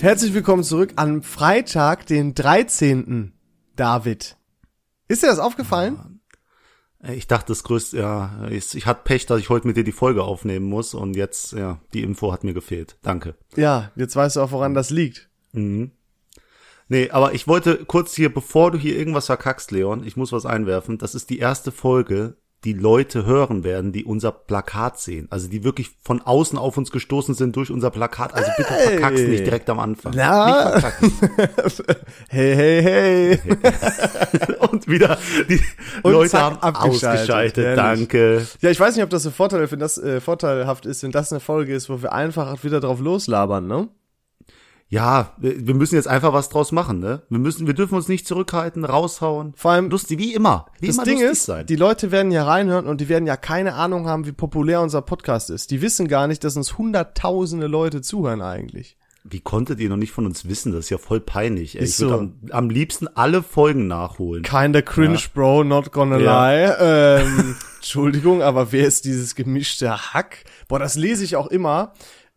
Herzlich willkommen zurück am Freitag, den 13. David. Ist dir das aufgefallen? Äh, Ich dachte, das größte, ja, ich, ich hatte Pech, dass ich heute mit dir die Folge aufnehmen muss und jetzt, ja, die Info hat mir gefehlt. Danke. Ja, jetzt weißt du auch, woran das liegt. Mhm. Nee, aber ich wollte kurz hier, bevor du hier irgendwas verkackst, Leon, ich muss was einwerfen. Das ist die erste Folge, die Leute hören werden, die unser Plakat sehen. Also die wirklich von außen auf uns gestoßen sind durch unser Plakat. Also bitte Hey. verkackst nicht direkt am Anfang. Na? Hey, hey, hey. und wieder die Und Leute haben abgeschaltet. ausgeschaltet. Ehrlich. Danke. Ja, ich weiß nicht, ob das so Vorteil, wenn das äh, vorteilhaft ist, wenn das eine Folge ist, wo wir einfach wieder drauf loslabern, ne? Ja, wir müssen jetzt einfach was draus machen, ne? Wir müssen, wir dürfen uns nicht zurückhalten, raushauen. Vor allem, Lustig, wie immer. Wie das immer Ding ist, sein. die Leute werden hier reinhören und die werden ja keine Ahnung haben, wie populär unser Podcast ist. Die wissen gar nicht, dass uns hunderttausende Leute zuhören eigentlich. Wie konntet ihr noch nicht von uns wissen? Das ist ja voll peinlich. Ey. Ich würde so. am, am liebsten alle Folgen nachholen. Kinda cringe, bro, not gonna Ja. lie. Ähm, Entschuldigung, aber wer ist dieses gemischte Hack? Boah, das lese ich auch immer.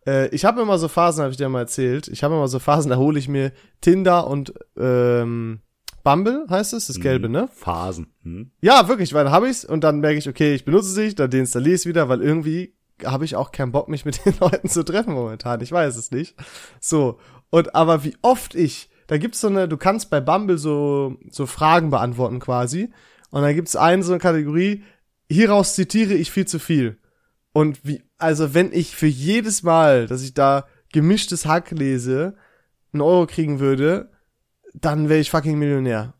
Äh, ich habe immer so Phasen, habe ich dir mal erzählt. Ich habe immer so Phasen, da hole ich mir Tinder und ähm, Bumble, heißt es, das gelbe, ne? Phasen. Hm? Ja, wirklich, weil dann habe ich's und dann merke ich, okay, ich benutze nicht, dann deinstalliere ich es wieder, weil irgendwie habe ich auch keinen Bock, mich mit den Leuten zu treffen momentan. Ich weiß es nicht. So. Und aber wie oft ich, da gibt's so eine, du kannst bei Bumble so, so Fragen beantworten quasi. Und da gibt's eine so eine Kategorie, hieraus zitiere ich viel zu viel. Und wie, also wenn ich für jedes Mal, dass ich da gemischtes Hack lese, einen Euro kriegen würde, dann wäre ich fucking Millionär.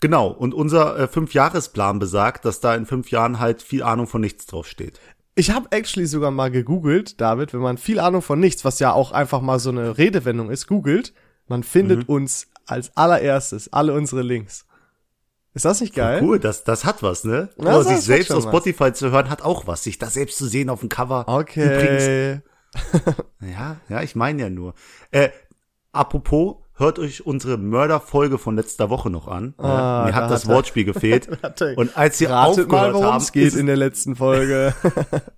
Genau. Und unser äh, Fünfjahresplan besagt, dass da in fünf Jahren halt viel Ahnung von nichts draufsteht. Ich habe actually sogar mal gegoogelt, David, wenn man viel Ahnung von nichts, was ja auch einfach mal so eine Redewendung ist, googelt, man findet uns als allererstes alle unsere Links. Ist das nicht geil? Cool, das, das hat was, ne? Ja, Aber sich selbst auf was. Spotify zu hören, hat auch was. Sich da selbst zu sehen auf dem Cover. Übrigens, Okay. Ja, ja, ich meine ja nur. Äh, apropos, hört euch unsere Mörderfolge von letzter Woche noch an. Ah, mir da hat das hat er- Wortspiel gefehlt. Und als sie mal, aufgehört worum haben, es geht in der letzten Folge.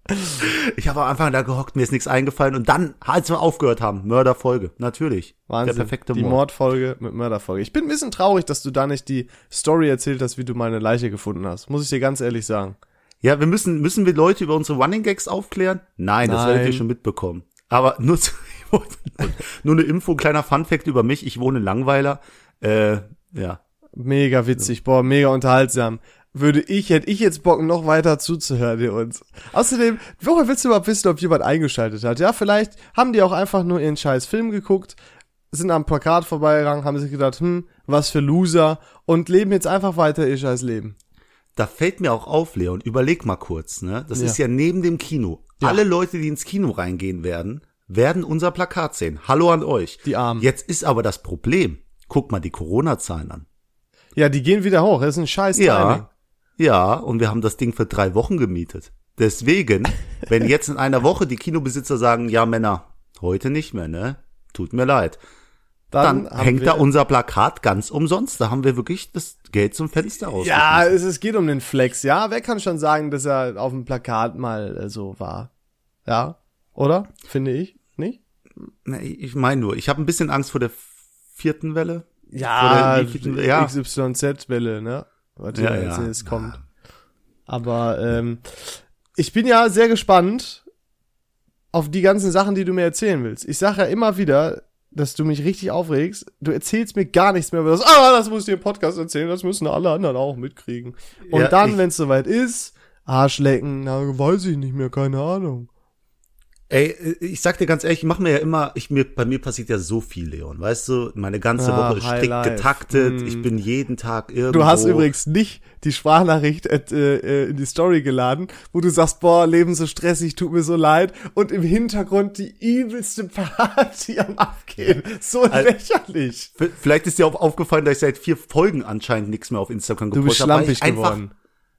ich habe am Anfang da gehockt, mir ist nichts eingefallen und dann, als wir aufgehört haben, Mörderfolge, natürlich. Wahnsinn. Der perfekte die Mord. Mordfolge mit Mörderfolge. Ich bin ein bisschen traurig, dass du da nicht die Story erzählt hast, wie du meine Leiche gefunden hast. Muss ich dir ganz ehrlich sagen. Ja, wir müssen, müssen wir Leute über unsere Running Gags aufklären? Nein, das werdet ihr Nein. schon mitbekommen. Aber nur, zu, nur eine Info, ein kleiner Funfact über mich. Ich wohne in Langweiler. Äh, ja. Mega witzig, boah, mega unterhaltsam. Würde ich, hätte ich jetzt Bock, noch weiter zuzuhören hier uns. Außerdem, woher willst du überhaupt wissen, ob jemand eingeschaltet hat? Ja, vielleicht haben die auch einfach nur ihren scheiß Film geguckt, sind am Plakat vorbeigegangen, haben sich gedacht, hm, was für Loser und leben jetzt einfach weiter ihr scheiß Leben. Da fällt mir auch auf, Leon, überleg mal kurz, ne? Das Ja. ist ja neben dem Kino. Ja. Alle Leute, die ins Kino reingehen werden, werden unser Plakat sehen. Hallo an euch. Die Armen. Jetzt ist aber das Problem. Guck mal die Corona-Zahlen an. Ja, die gehen wieder hoch, das ist ein scheiß Timing. Ja. Ja, und wir haben das Ding für drei Wochen gemietet. Deswegen, wenn jetzt in einer Woche die Kinobesitzer sagen, ja Männer, heute nicht mehr, ne? Tut mir leid. Dann, haben hängt da unser Plakat ganz umsonst. Da haben wir wirklich das Geld zum Fenster raus. Ja, es, es geht um den Flex, ja. Wer kann schon sagen, dass er auf dem Plakat mal äh, so war? Ja, oder? Finde ich, ich meine nur, ich habe ein bisschen Angst vor der vierten Welle. Ja, wie- ja. XYZ-Welle, ne? Warte, Ja, ja, es kommt. Aber ähm, ich bin ja sehr gespannt auf die ganzen Sachen, die du mir erzählen willst. Ich sage ja immer wieder, dass du mich richtig aufregst. Du erzählst mir gar nichts mehr über das. Ah, das muss ich dir im Podcast erzählen. Das müssen alle anderen auch mitkriegen. Und Ja, dann, wenn es soweit ist, Arschlecken, na, weiß ich nicht mehr, keine Ahnung. Ey, ich sag dir ganz ehrlich, ich mache mir ja immer, ich mir, bei mir passiert ja so viel, Leon. Weißt du, meine ganze Ah, Woche ist strikt Highlife. getaktet. Mm. Ich bin jeden Tag irgendwo. Du hast übrigens nicht die Sprachnachricht äh, äh, in die Story geladen, wo du sagst, boah, Leben so stressig, tut mir so leid. Und im Hintergrund die übelste Party am Abgehen. So Al- lächerlich. Vielleicht ist dir auch aufgefallen, dass ich seit vier Folgen anscheinend nichts mehr auf Instagram Du bist gepostet habe. weil schlampig ich einfach geworden.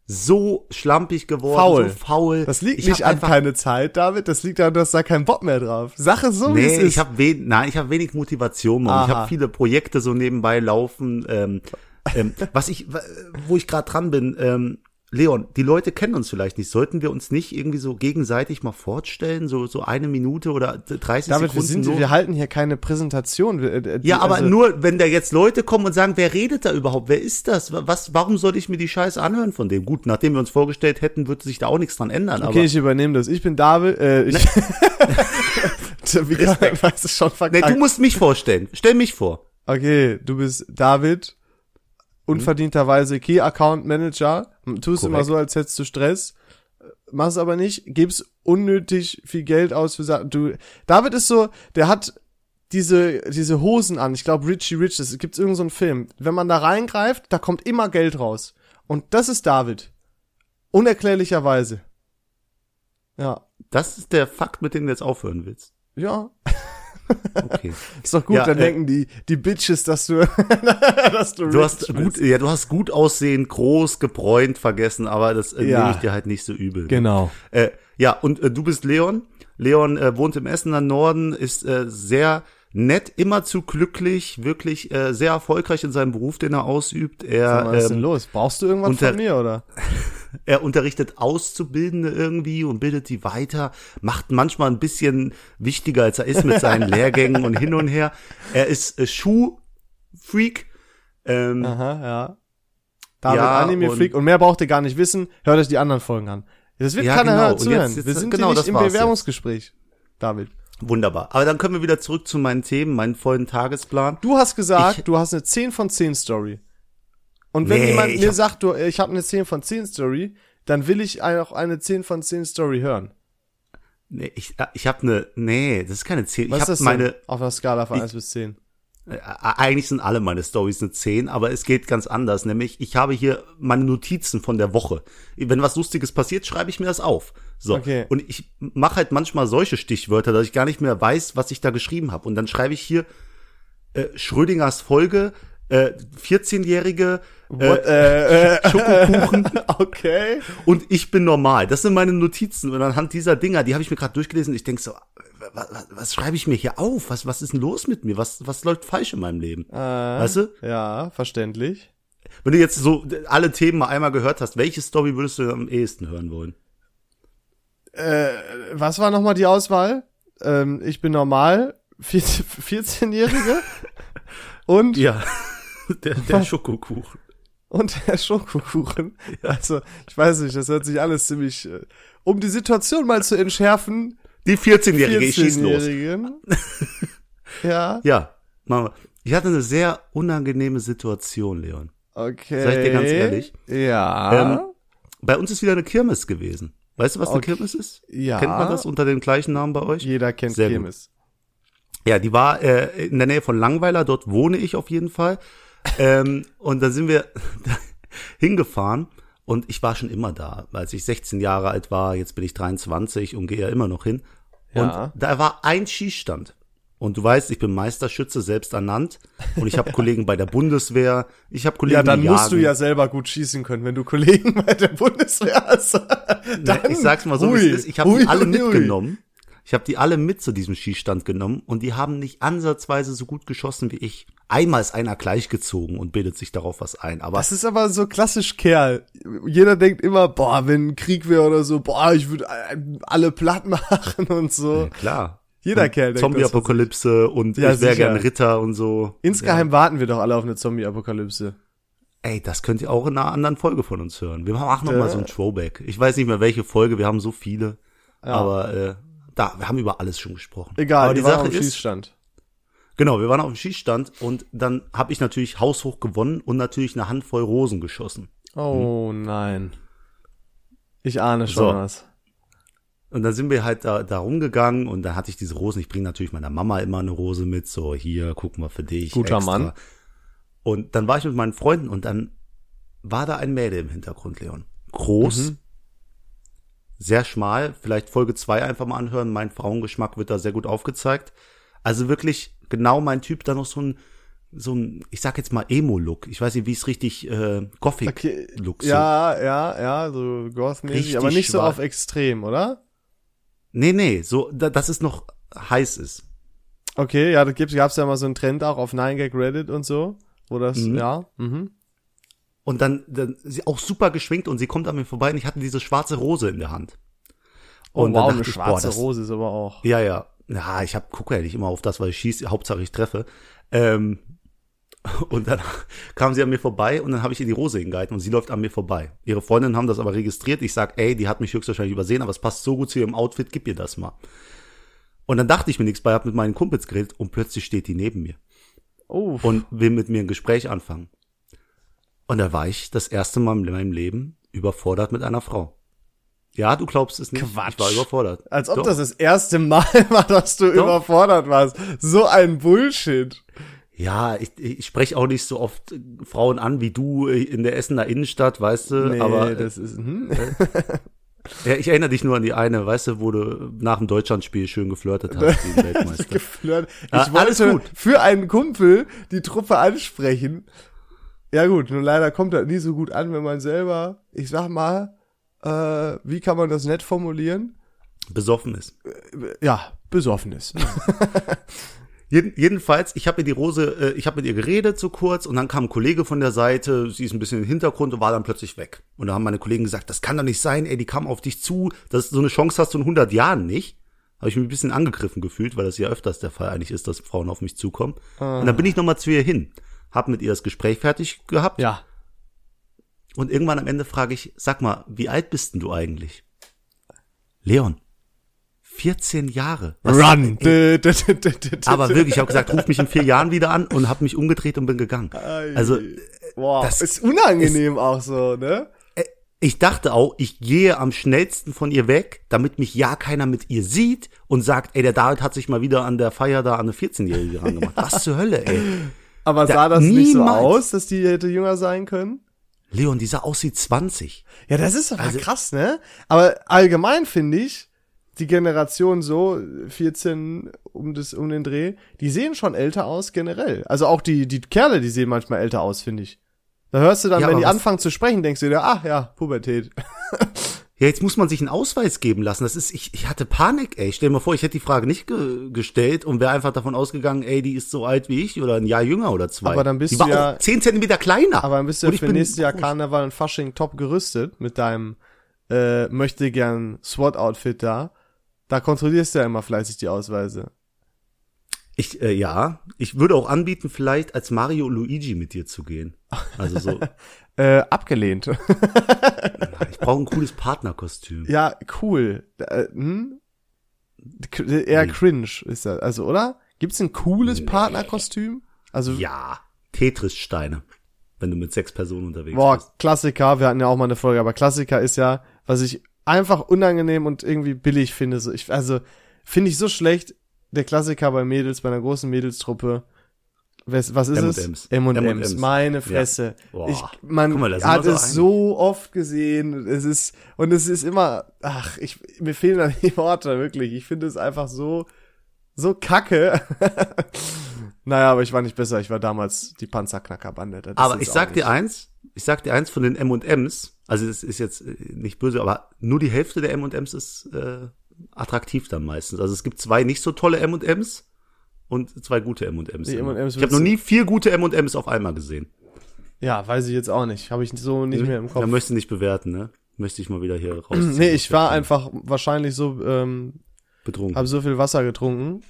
So schlampig geworden, Faul. so faul. Das liegt ich nicht hab an keine Zeit, David. Das liegt daran, dass da kein Bock mehr drauf. Sache so, wie es Nee, ist. ich habe wen, nein, ich habe wenig Motivation. Mann. Ich habe viele Projekte so nebenbei laufen. Ähm, ähm, was ich, wo ich gerade dran bin, ähm, Leon, die Leute kennen uns vielleicht nicht. Sollten wir uns nicht irgendwie so gegenseitig mal vorstellen, so so eine Minute oder 30 David, Sekunden? wir, sind, nur? wir halten hier keine Präsentation. Wir, äh, die- ja, aber also- nur, wenn da jetzt Leute kommen und sagen, wer redet da überhaupt? Wer ist das? Was, warum soll ich mir die Scheiße anhören von dem? Gut, nachdem wir uns vorgestellt hätten, würde sich da auch nichts dran ändern. Okay, aber ich übernehme das. Ich bin David. Äh, ich, Wie kann man weiß es schon nee, verkackt. du musst mich vorstellen. Stell mich vor. Okay, du bist David, unverdienterweise Key Account Manager, tust immer Korrekt. so, als hättest du Stress, machst aber nicht, gibst unnötig viel Geld aus für Sachen. Du, David ist so, der hat diese, diese Hosen an, ich glaube Richie Rich, es gibt irgendeinen so einen Film. Wenn man da reingreift, da kommt immer Geld raus. Und das ist David. Unerklärlicherweise. Ja. Das ist der Fakt, mit dem du jetzt aufhören willst. Ja, Okay. ist doch gut, Ja, dann äh, denken die, die Bitches, dass du, dass du, Du hast rich gut, bist. ja, du hast gut aussehen, groß, gebräunt vergessen, aber das äh, Ja. nehme ich dir halt nicht so übel. Genau. Äh, ja, und äh, du bist Leon. Leon äh, wohnt im Essener Norden, ist äh, sehr nett, immer zu glücklich, wirklich sehr erfolgreich in seinem Beruf, den er ausübt. Er, mal, was ist denn ähm, los? Brauchst du irgendwas von mir, oder? er unterrichtet Auszubildende irgendwie und bildet die weiter, macht manchmal ein bisschen wichtiger, als er ist mit seinen Lehrgängen und hin und her. Er ist äh, Schuhfreak. Ähm, Aha, ja. David Ja, Anime und- und mehr braucht ihr gar nicht wissen. Hört euch die anderen Folgen an. Das wird Ja, keiner genau. zuhören. jetzt- jetzt- wir sind genau, nicht im Bewerbungsgespräch, David. Wunderbar. Aber dann können wir wieder zurück zu meinen Themen, meinen vollen Tagesplan. Du hast gesagt, Ich- du hast eine 10 von 10 Story. Und wenn Nee, jemand ich mir hab- sagt, du, ich habe eine 10 von 10 Story, dann will ich auch eine 10 von 10 Story hören. Nee, ich, äh, ich habe eine, nee, das ist keine 10. Was ich ist das meine, denn auf der Skala von 1 bis 10? Äh, eigentlich sind alle meine Stories eine 10, aber es geht ganz anders. Nämlich, ich habe hier meine Notizen von der Woche. Wenn was Lustiges passiert, schreibe ich mir das auf. So. Okay. Und ich mache halt manchmal solche Stichwörter, dass ich gar nicht mehr weiß, was ich da geschrieben habe. Und dann schreibe ich hier äh, Schrödingers Folge, äh, 14-Jährige What, äh, äh, äh, Schokokuchen okay. und ich bin normal. Das sind meine Notizen. Und anhand dieser Dinger, die habe ich mir gerade durchgelesen. Ich denk so, was, was, was schreibe ich mir hier auf? Was, was ist denn los mit mir? Was, was läuft falsch in meinem Leben? Äh, Weißt du? Ja, verständlich. Wenn du jetzt so alle Themen mal einmal gehört hast, welche Story würdest du am ehesten hören wollen? Äh, was war nochmal die Auswahl? Ähm, ich bin normal, 14-Jährige und, Ja, der, der Schokokuchen. und der Schokokuchen. Also, ich weiß nicht, das hört sich alles ziemlich, äh, um die Situation mal zu entschärfen, Die 14-Jährige, ich schieß los. 14-Jährigen. ja, Ja, Mama. Ich hatte eine sehr unangenehme Situation, Leon. okay. Sag ich dir ganz ehrlich? Ja. Ähm, Bei uns ist wieder eine Kirmes gewesen. Weißt du, was eine Okay. Kirmes ist? ja. Kennt man das unter dem gleichen Namen bei euch? Jeder kennt Sehr gut. Kirmes. Ja, die war äh, in der Nähe von Langweiler, dort wohne ich auf jeden Fall. Ähm, und da sind wir hingefahren und ich war schon immer da. Als ich 16 Jahre alt war, jetzt bin ich 23 und gehe ja immer noch hin. Ja. Und da war ein Schießstand. Und du weißt, ich bin Meisterschütze, selbst ernannt. Und ich habe Kollegen bei der Bundeswehr. Ich habe Kollegen, Ja, dann musst du ja selber gut schießen können, wenn du Kollegen bei der Bundeswehr hast. Dann, Ne, ich sag's mal so, wie hui, es ist. Ich habe hui, die alle hui, hui. mitgenommen. Ich habe die alle mit zu diesem Schießstand genommen und die haben nicht ansatzweise so gut geschossen wie ich. Einmal ist einer gleichgezogen und bildet sich darauf was ein. Aber Das ist aber so klassisch Kerl. Jeder denkt immer, boah, wenn ein Krieg wäre oder so, boah, ich würde alle platt machen und so. ja, klar. Jeder Und Kerl denkt. Zombie-Apokalypse und Ja, ich wäre gern Ritter und so. Insgeheim warten wir doch alle auf eine Zombie-Apokalypse. Ey, das könnt ihr auch in einer anderen Folge von uns hören. Wir machen noch Äh. mal so ein Throwback. Ich weiß nicht mehr welche Folge, wir haben so viele. Ja. Aber äh, da, wir haben über alles schon gesprochen. Egal, aber die die Sache ist, Schießstand. Genau, wir waren auf dem Schießstand und dann habe ich natürlich haushoch gewonnen und natürlich eine Handvoll Rosen geschossen. Oh nein. Ich ahne schon So. was. Und dann sind wir halt da, da rumgegangen und dann hatte ich diese Rosen. Ich bringe natürlich meiner Mama immer eine Rose mit. So, hier, guck mal für dich. Guter extra. Mann. Und dann war ich mit meinen Freunden und dann war da ein Mädel im Hintergrund, Leon. Groß, Mhm. sehr schmal. Vielleicht Folge zwei einfach mal anhören. Mein Frauengeschmack wird da sehr gut aufgezeigt. Also wirklich genau mein Typ. Dann noch so ein, so ein, ich sag jetzt mal Emo-Look. Ich weiß nicht, wie es richtig äh, Gothic-Look so. Ja, ja, ja, so Richtig aber nicht so schwarz. auf extrem, oder? Nee, nee, so, da, dass es noch heiß ist. Okay, ja, da gibt's, gab's ja mal so einen Trend auch auf 9gag Reddit und so, wo das, Mhm. ja, mhm. Und dann, dann sie auch super geschwingt und sie kommt an mir vorbei und ich hatte diese schwarze Rose in der Hand. Oh, Und wow, dann eine dachte ich, boah, schwarze das- Rose ist aber auch. Ja, ja. Ja, ich hab, gucke ja nicht immer auf das, weil ich schieße, Hauptsache ich treffe. Ähm, und dann kam sie an mir vorbei und dann habe ich ihr die Rose hingehalten und sie läuft an mir vorbei. Ihre Freundinnen haben das aber registriert. Ich sag, ey, die hat mich höchstwahrscheinlich übersehen, aber es passt so gut zu ihrem Outfit, gib ihr das mal. Und dann dachte ich mir nichts bei, hab mit meinen Kumpels geredet und plötzlich steht die neben mir Oh, und will mit mir ein Gespräch anfangen. Und da war ich das erste Mal in meinem Leben überfordert mit einer Frau. Ja, du glaubst es nicht. Quatsch. Ich war überfordert. als ob Doch. das das erste Mal war, dass du überfordert warst. So ein Bullshit. Ja, ich, ich spreche auch nicht so oft äh, Frauen an wie du äh, in der Essener Innenstadt, weißt du, Nee, aber äh, das ist, hm? ja, ich erinnere dich nur an die eine, weißt du, wo du nach dem Deutschlandspiel schön geflirtet hast, ein Weltmeister. geflirt. Ich Ja, alles wollte gut. für einen Kumpel die Truppe ansprechen. Ja gut, nur leider kommt das nie so gut an, wenn man selber, ich sag mal, äh, wie kann man das nett formulieren? Besoffen ist. Ja, besoffen ist. Jeden, jedenfalls, ich habe ihr die Rose, äh, ich habe mit ihr geredet so kurz und dann kam ein Kollege von der Seite, sie ist ein bisschen im Hintergrund und war dann plötzlich weg. Und da haben meine Kollegen gesagt, das kann doch nicht sein, ey, die kam auf dich zu, das so eine Chance hast du in 100 Jahren nicht. Habe ich mich ein bisschen angegriffen gefühlt, weil das ja öfters der Fall eigentlich ist, dass Frauen auf mich zukommen. Und dann bin ich nochmal zu ihr hin, hab mit ihr das Gespräch fertig gehabt Ja. Und irgendwann am Ende frage ich, sag mal, wie alt bist denn du eigentlich? Leon, 14 Jahre. Was- Run. Aber wirklich, ich habe gesagt, ruf mich in vier Jahren wieder an und habe mich umgedreht und bin gegangen. Also Boah, das ist unangenehm auch so, ne? ich dachte auch, ich gehe am schnellsten von ihr weg, damit mich ja keiner mit ihr sieht und sagt, ey, der David hat sich mal wieder an der Feier da an eine 14-Jährige rangemacht. Was zur Hölle, ey. Aber Da- sah das nicht so niemals. aus, dass die hätte jünger sein können? Leon, dieser aussieht 20. Ja, das ist doch Also- krass, ne? Aber allgemein finde ich, die Generation so, 14 um das, um den Dreh, die sehen schon älter aus generell. Also auch die, die Kerle, die sehen manchmal älter aus, finde ich. Da hörst du dann, Ja, wenn die anfangen zu sprechen, denkst du dir, ach ja, Pubertät. Ja, jetzt muss man sich einen Ausweis geben lassen. Das ist, ich, ich hatte Panik, ey. Stell dir mal vor, ich hätte die Frage nicht ge gestellt und wäre einfach davon ausgegangen, ey, die ist so alt wie ich oder ein Jahr jünger oder zwei. Aber dann bist die du war ja- 10 Zentimeter kleiner. Aber dann bist du ja für nächstes Jahr. Karneval und Fasching top gerüstet mit deinem äh, möchte gern SWAT-Outfit da. Da kontrollierst du ja immer fleißig die Ausweise. Ich, äh, ja, ich würde auch anbieten, vielleicht als Mario und Luigi mit dir zu gehen. Also so, Äh, abgelehnt. ich brauche ein cooles Partnerkostüm. Ja, cool. Äh, hm? Eher Nee. cringe ist das. Also, oder? Gibt's ein cooles Partnerkostüm? Also, Ja, Tetris-Steine, wenn du mit sechs Personen unterwegs boah, bist. Klassiker, wir hatten ja auch mal eine Folge, aber Klassiker ist ja, was ich einfach unangenehm und irgendwie billig finde. So, ich, also, finde ich so schlecht, der Klassiker bei Mädels, bei einer großen Mädelstruppe. Was, was ist es? M&M's. Meine Fresse. Boah. Ich, man mal, hat es so oft gesehen. Es ist, und es ist immer, ach, ich, mir fehlen da die Worte, wirklich. Ich finde es einfach so, so kacke. naja, aber ich war nicht besser. Ich war damals die Panzerknackerbande. Das Aber ich sag dir nicht. eins, ich sag dir eins von den M&M's, also es ist jetzt äh, nicht böse, aber nur die Hälfte der M&M's ist äh, attraktiv dann meistens. Also es gibt zwei nicht so tolle M&M's und zwei gute M&M's. Die immer. M&Ms ich habe noch nie vier gute M&M's auf einmal gesehen. Ja, weiß ich jetzt auch nicht. Habe ich so nicht mehr im Kopf. Da möchte ich nicht bewerten, ne? Möchte ich mal wieder hier raus. nee, ich war einfach wahrscheinlich so, ähm, betrunken. habe so viel Wasser getrunken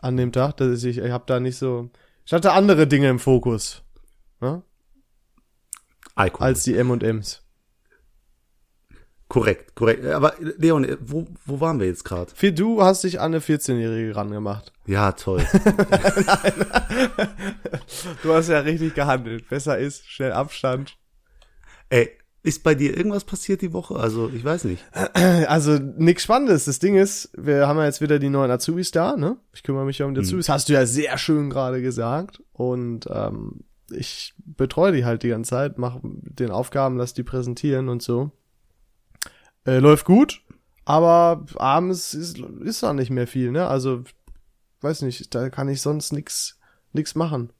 an dem Tag, dass ich, ich habe da nicht so, ich hatte andere Dinge im Fokus, ne? Alkohol. als die M&Ms. Korrekt, korrekt. Aber Leon, wo, wo waren wir jetzt gerade? Für du hast dich an eine 14-Jährige rangemacht. Ja, toll. Du hast ja richtig gehandelt. Besser ist, schnell Abstand. Ey, ist bei dir irgendwas passiert die Woche? Also, ich weiß nicht. Also nix Spannendes. Das Ding ist, wir haben ja jetzt wieder die neuen Azubis da, ne? Ich kümmere mich ja um die Azubis. Hast du ja sehr schön gerade gesagt. Und ähm, ich betreue die halt die ganze Zeit, mache den Aufgaben, lass die präsentieren und so. Äh, läuft gut, aber abends ist, ist da nicht mehr viel, ne? Also, weiß nicht, da kann ich sonst nix, nix machen.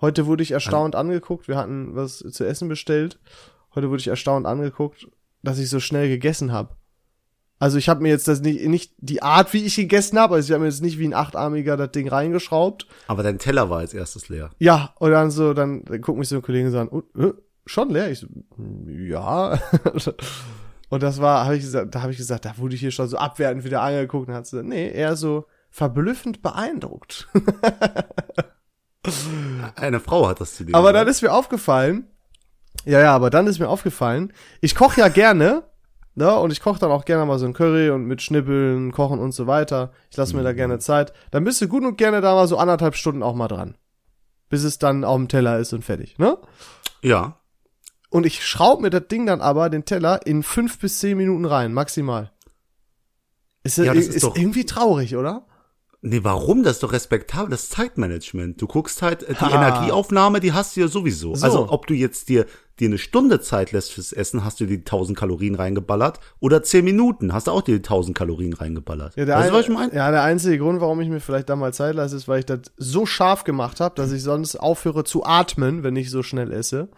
Heute wurde ich erstaunt angeguckt, wir hatten was zu essen bestellt. Heute wurde ich erstaunt angeguckt, dass ich so schnell gegessen habe. Also ich habe mir jetzt das nicht, nicht die Art, wie ich gegessen habe, also ich habe mir jetzt nicht wie ein Achtarmiger das Ding reingeschraubt. Aber dein Teller war als erstes leer. Ja, und dann so, dann, dann guckt mich so ein Kollege so an, und, äh, schon leer. Ich so, ja. und das war, habe ich gesagt, da habe ich gesagt, da wurde ich hier schon so abwertend wieder angeguckt und hat sie gesagt, nee, eher so verblüffend beeindruckt. Eine Frau hat das zu dir aber dann ist mir aufgefallen, ja, ja, aber dann ist mir aufgefallen, ich koche ja gerne, ne, und ich koche dann auch gerne mal so ein Curry und mit Schnippeln, Kochen und so weiter. Ich lasse mir da gerne Zeit. Dann bist du gut und gerne da mal so anderthalb Stunden auch mal dran. Bis es dann auf dem Teller ist und fertig, ne? Ja. Und ich schraub mir das Ding dann aber, den Teller, in fünf bis zehn Minuten rein, maximal. Ist, Ja, ja, das ist, ist doch- irgendwie traurig, oder? Nee, warum? Das ist doch respektabel, das ist Zeitmanagement. Du guckst halt, äh, die Ha. Energieaufnahme, die hast du ja sowieso. So. Also, ob du jetzt dir, dir eine Stunde Zeit lässt fürs Essen, hast du die 1000 Kalorien reingeballert, oder 10 Minuten, hast du auch die 1000 Kalorien reingeballert. Ja, der, weißt du, was ich ein, meine? ja, der einzige Grund, warum ich mir vielleicht da mal Zeit lasse, ist, weil ich das so scharf gemacht habe, dass ich sonst aufhöre zu atmen, wenn ich so schnell esse.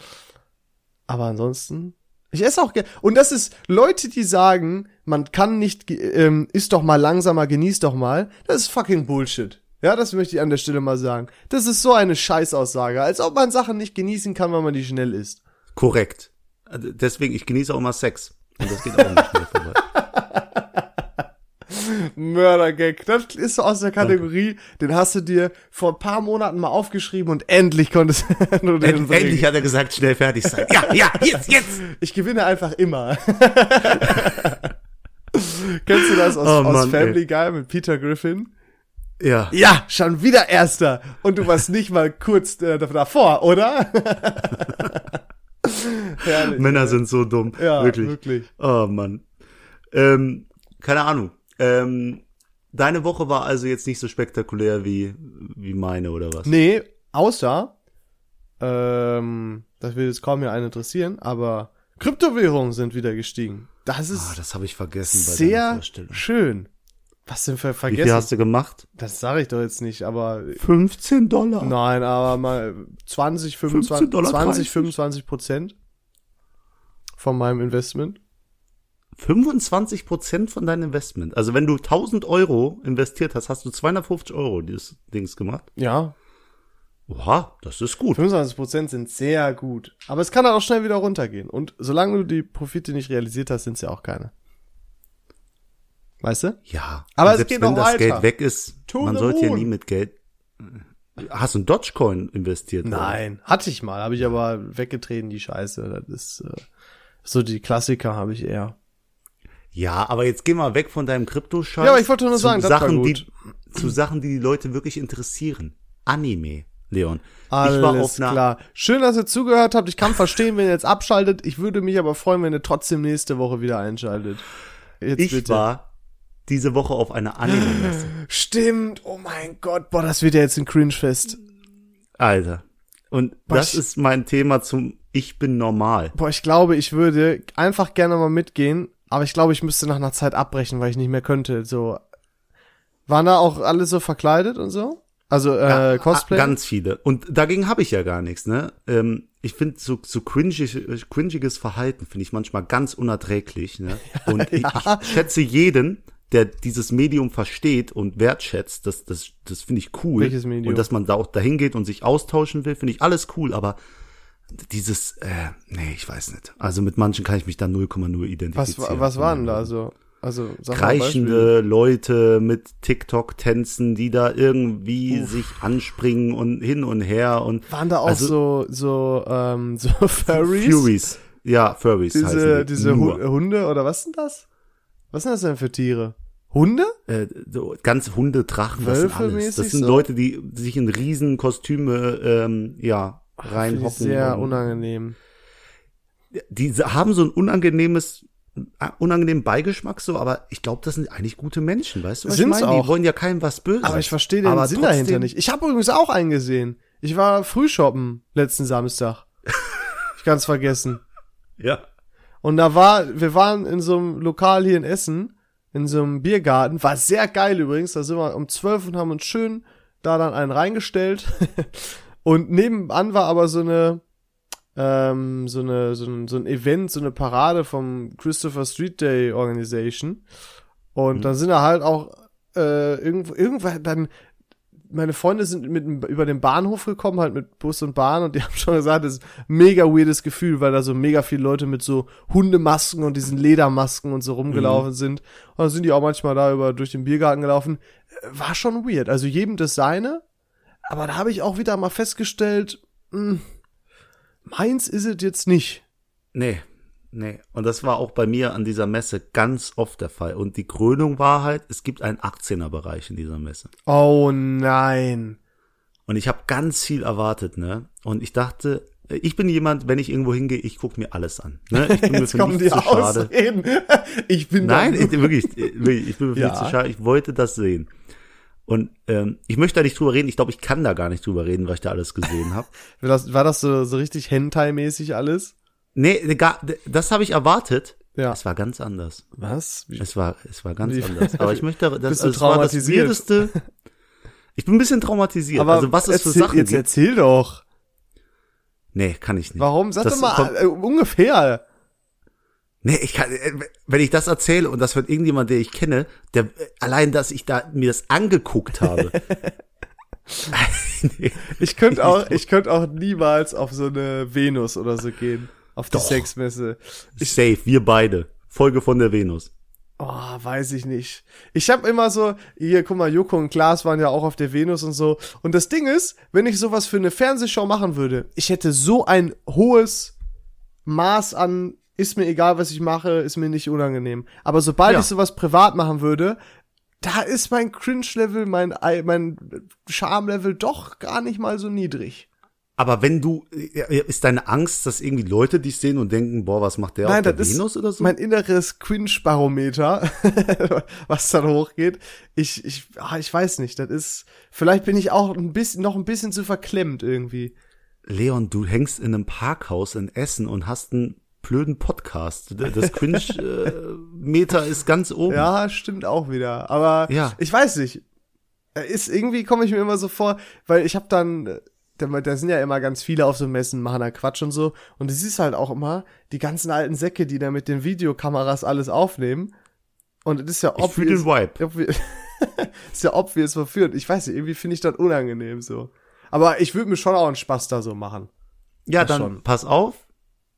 Aber ansonsten, ich esse auch gerne. Und das ist Leute, die sagen, man kann nicht, ähm, isst doch mal langsamer, genieß doch mal. Das ist fucking Bullshit. Ja, das möchte ich an der Stelle mal sagen. Das ist so eine Scheißaussage, als ob man Sachen nicht genießen kann, wenn man die schnell isst. Korrekt. Also, Deswegen, ich genieße auch immer Sex. Und das geht auch nicht schnell vorbei. Mördergag. Das ist so aus der Kategorie, den hast du dir vor ein paar Monaten mal aufgeschrieben und endlich konntest du den End, endlich hat er gesagt, schnell fertig sein. Ja, ja, jetzt, jetzt. Ich gewinne einfach immer. Kennst du das aus, Oh aus Mann, Family Guy mit Peter Griffin? Ja. Ja, schon wieder Erster. Und du warst nicht mal kurz äh, davor, oder? Herrlich. Männer sind so dumm. ja, wirklich. wirklich. Oh Mann. Ähm, keine Ahnung. Ähm, deine Woche war also jetzt nicht so spektakulär wie, wie meine, oder was? Nee, außer, ähm, das will jetzt kaum mehr einen interessieren, aber Kryptowährungen sind wieder gestiegen. Das ist Ah, das habe ich vergessen bei sehr Vorstellung. schön. Was denn für Wie viel vergessen? hast du gemacht? Das sage ich doch jetzt nicht, aber 15 Dollar. nein, aber mal 20, 15 25, Dollar 20, 30. 25 Prozent von meinem Investment. 25 Prozent von deinem Investment. Also wenn du 1000 Euro investiert hast, hast du 250 Euro dieses Dings gemacht. Ja, Oha, das ist gut. 25 Prozent sind sehr gut. Aber es kann dann auch schnell wieder runtergehen. Und solange du die Profite nicht realisiert hast, sind es ja auch keine. Weißt du? Ja. Aber selbst wenn das weiter. Geld weg ist, To man sollte ja moon. nie mit Geld. Hast du in Dogecoin investiert? oder? Nein, hatte ich mal, habe ich aber weggetreten, die Scheiße. Das ist äh, so die Klassiker habe ich eher. Ja, aber jetzt geh mal weg von deinem Kryptoscheiß. Ja, aber ich wollte nur sagen, das war Sachen, gut. die zu Sachen, die die Leute wirklich interessieren. Anime, Leon. Alles war klar. Schön, dass ihr zugehört habt. Ich kann verstehen, wenn ihr jetzt abschaltet. Ich würde mich aber freuen, wenn ihr trotzdem nächste Woche wieder einschaltet. Jetzt ich bitte. war diese Woche auf einer Anime-Messe. Stimmt. Oh mein Gott. Boah, das wird ja jetzt ein Cringe-Fest. Alter. Und Boah, das ist mein Thema zum Ich bin normal. Boah, ich glaube, ich würde einfach gerne mal mitgehen, aber ich glaube, ich müsste nach einer Zeit abbrechen, weil ich nicht mehr könnte. So. Waren da auch alle so verkleidet und so? Also, äh, Ja, Cosplay? Ganz viele. Und dagegen habe ich ja gar nichts, ne? Ähm, ich finde so, so cringig, cringiges Verhalten finde ich manchmal ganz unerträglich, ne? Und ich, Ja. ich schätze jeden, der dieses Medium versteht und wertschätzt, das, das, das finde ich cool. Welches Medium? Und dass man da auch dahin geht und sich austauschen will, finde ich alles cool, aber dieses, äh, nee, ich weiß nicht. Also mit manchen kann ich mich da 0,0 was, identifizieren. wa- was waren da so? Also, Beispiel. Kreischende Leute mit TikTok-Tänzen, die da irgendwie sich anspringen und hin und her und Waren da auch Also- so, so, ähm, so Furries? Furies. Ja, Furries heißen Diese, die. diese Nur. Hu Hunde oder was sind das? Was sind das denn für Tiere? Hunde? äh, so ganz Hunde, Drachen, das sind alles. Das sind so? Leute, die sich in riesen Kostüme ähm, ja Reinhocken. sehr unangenehm. die haben so ein unangenehmes äh, unangenehmen Beigeschmack so, aber ich glaube, das sind eigentlich gute Menschen, weißt du? Was Sind's ich meine? auch. Die wollen ja keinem was Böses. Aber ich verstehe den Aber Sinn dahinter trotzdem- nicht. Ich habe übrigens auch einen gesehen. Ich war Frühshoppen letzten Samstag. Ich kann's vergessen. Ja. Und da war, wir waren in so einem Lokal hier in Essen, in so einem Biergarten. War sehr geil übrigens. Da sind wir um zwölf und haben uns schön da dann einen reingestellt. und nebenan war aber so eine, ähm, so eine, so ein, so ein Event, so eine Parade vom Christopher Street Day Organization. Und dann sind da halt auch äh, irgendwo, irgendwann dann meine Freunde sind mit über den Bahnhof gekommen, halt mit Bus und Bahn und die haben schon gesagt, das ist ein mega weirdes Gefühl, weil da so mega viele Leute mit so Hundemasken und diesen Ledermasken und so rumgelaufen mhm. sind. Und dann sind die auch manchmal da über durch den Biergarten gelaufen. War schon weird. Also jedem das seine. Aber da habe ich auch wieder mal festgestellt, mh, hm, meins ist es jetzt nicht. Nee, Nee, und das war auch bei mir an dieser Messe ganz oft der Fall. Und die Krönung war halt, es gibt einen 18er-Bereich in dieser Messe. Oh nein. Und ich habe ganz viel erwartet, ne? Und ich dachte, ich bin jemand, wenn ich irgendwo hingehe, ich gucke mir alles an. Ne? Ich bin Jetzt mir kommen die zu schade. Ich bin Nein, ich, wirklich, wirklich, ich bin mir ja. zu schade. Ich wollte das sehen. Und ähm, ich möchte da nicht drüber reden. Ich glaube, ich kann da gar nicht drüber reden, weil ich da alles gesehen habe. war das, war so, so richtig Hentai-mäßig alles? Nee, gar, das habe ich erwartet. Ja. Es war ganz anders. Was? Wie? Es war, es war ganz Wie? anders. Aber ich möchte, das, Bist du also, traumatisiert? das Weirdeste. Ich bin ein bisschen traumatisiert. Aber also was es für Sachen jetzt gibt. erzähl doch. Nee, kann ich nicht. Warum? Sag das doch mal äh, ungefähr. Nee, ich kann, äh, wenn ich das erzähle und das wird irgendjemand, der ich kenne, der, äh, allein, dass ich da mir das angeguckt habe. nee, ich könnte auch, ich könnte auch niemals auf so eine Venus oder so gehen. Auf die Doch. Sexmesse. Ich, Safe, wir beide. Folge von der Venus. Oh, weiß ich nicht. Ich habe immer so, hier, guck mal, Joko und Klaas waren ja auch auf der Venus und so. Und das Ding ist, wenn ich sowas für eine Fernsehshow machen würde, ich hätte so ein hohes Maß an, ist mir egal, was ich mache, ist mir nicht unangenehm. Aber sobald ja. ich sowas privat machen würde, da ist mein Cringe-Level, mein, mein Charme-Level doch gar nicht mal so niedrig. Aber wenn du, ist deine Angst, dass irgendwie Leute dich sehen und denken, boah, was macht der Nein, auf der Venus oder so? Mein inneres Quinch-Barometer, was dann hochgeht. Ich, ich, ah, ich weiß nicht, das ist, vielleicht bin ich auch ein bisschen, noch ein bisschen zu verklemmt irgendwie. Leon, du hängst in einem Parkhaus in Essen und hast einen blöden Podcast. Das Quinch-Meter ist ganz oben. Ja, stimmt auch wieder. Aber ja. ich weiß nicht. Ist irgendwie komme ich mir immer so vor, weil ich habe dann da, sind ja immer ganz viele auf so Messen, machen da Quatsch und so. Und es ist halt auch immer die ganzen alten Säcke, die da mit den Videokameras alles aufnehmen. Und es ist ja obvious. Ich den Vibe. Ist ja obvious verführt. Ich weiß nicht, irgendwie finde ich das unangenehm so. Aber ich würde mir schon auch einen Spaß da so machen. Ja, das dann schon. pass auf.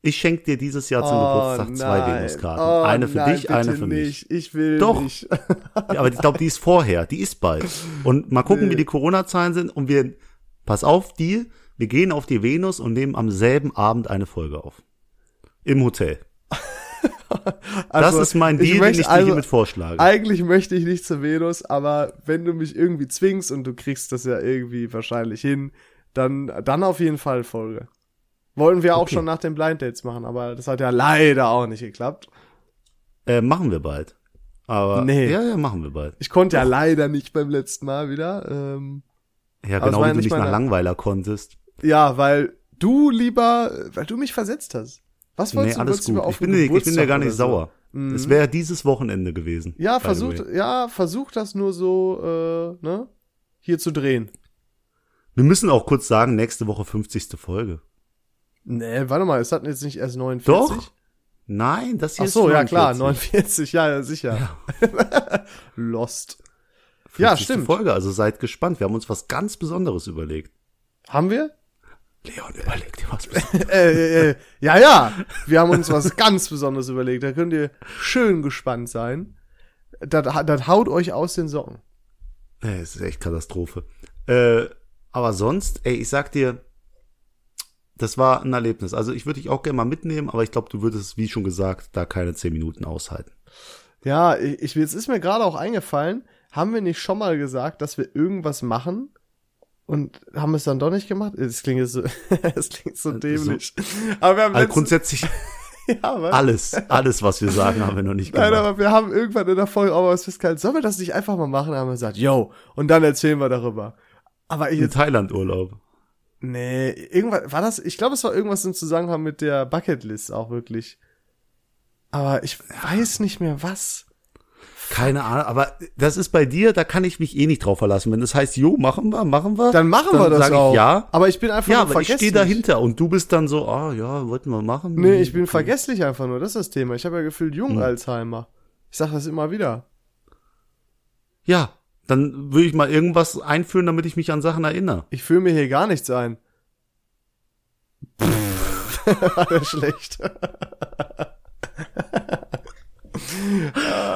Ich schenke dir dieses Jahr zum oh, Geburtstag nein. zwei Venus-Karten. Oh, eine für nein, dich, eine für nicht. mich. Ich will Doch. nicht. aber ich glaube, die ist vorher. Die ist bald. Und mal gucken, nee. wie die Corona-Zahlen sind. Und wir Pass auf, Deal, wir gehen auf die Venus und nehmen am selben Abend eine Folge auf. Im Hotel. also, das ist mein Deal, möchte, den ich dir also, hiermit vorschlage. Eigentlich möchte ich nicht zur Venus, aber wenn du mich irgendwie zwingst und du kriegst das ja irgendwie wahrscheinlich hin, dann, dann auf jeden Fall Folge. Wollen wir auch okay. schon nach den Blind Dates machen, aber das hat ja leider auch nicht geklappt. Äh, machen wir bald. Aber nee. ja, ja, machen wir bald. Ich konnte ja leider nicht beim letzten Mal wieder. Ähm, ja, genau, wie du nicht nach Langweiler konntest. Ja, weil du lieber, weil du mich versetzt hast. Was wolltest nee, alles du? Gut. Ich bin, ich bin dir gar nicht sauer. Mhm. Es wäre dieses Wochenende gewesen. Ja, versucht, ja, versuch das nur so, äh, ne, hier zu drehen. Wir müssen auch kurz sagen, nächste Woche 50. Folge. Nee, warte mal, ist das jetzt nicht erst 49? Doch. Nein, das hier Ach so, ist 49. ja klar, 49, ja, ja sicher. Ja. Lost. Ja, stimmt. Folge, also seid gespannt. Wir haben uns was ganz Besonderes überlegt. Haben wir? Leon, überleg dir was Besonderes. äh, äh, äh, ja, ja. Wir haben uns was ganz Besonderes überlegt. Da könnt ihr schön gespannt sein. Das, das haut euch aus den Socken. Es ist echt Katastrophe. Äh, aber sonst, ey, ich sag dir, das war ein Erlebnis. Also ich würde dich auch gerne mal mitnehmen, aber ich glaube, du würdest, wie schon gesagt, da keine zehn Minuten aushalten. Ja, ich, jetzt ist mir gerade auch eingefallen, haben wir nicht schon mal gesagt, dass wir irgendwas machen und haben es dann doch nicht gemacht? Es klingt so, es klingt so dämlich. So, aber wir haben also grundsätzlich ja, was? alles, alles, was wir sagen, haben wir noch nicht gemacht. Nein, aber wir haben irgendwann in der Folge auch was festgehalten. Sollen wir das nicht einfach mal machen? Haben wir gesagt, yo, und dann erzählen wir darüber. Aber ich jetzt, Thailand-Urlaub. Nee, irgendwas, war das, ich glaube, es war irgendwas im Zusammenhang mit der Bucketlist auch wirklich. Aber ich weiß nicht mehr was. Keine Ahnung, aber das ist bei dir, da kann ich mich eh nicht drauf verlassen. Wenn das heißt, jo, machen wir, machen wir. Dann machen dann wir das auch. ja. Aber ich bin einfach ja, nur vergesslich. Ja, ich stehe dahinter und du bist dann so, ah, ja, wollten wir machen. Nee, ich bin vergesslich einfach nur, das ist das Thema. Ich habe ja gefühlt Jung hm. Alzheimer. Ich sag das immer wieder. Ja, Dann würde ich mal irgendwas einführen, damit ich mich an Sachen erinnere. Ich fühle mir hier gar nichts ein. War der schlecht.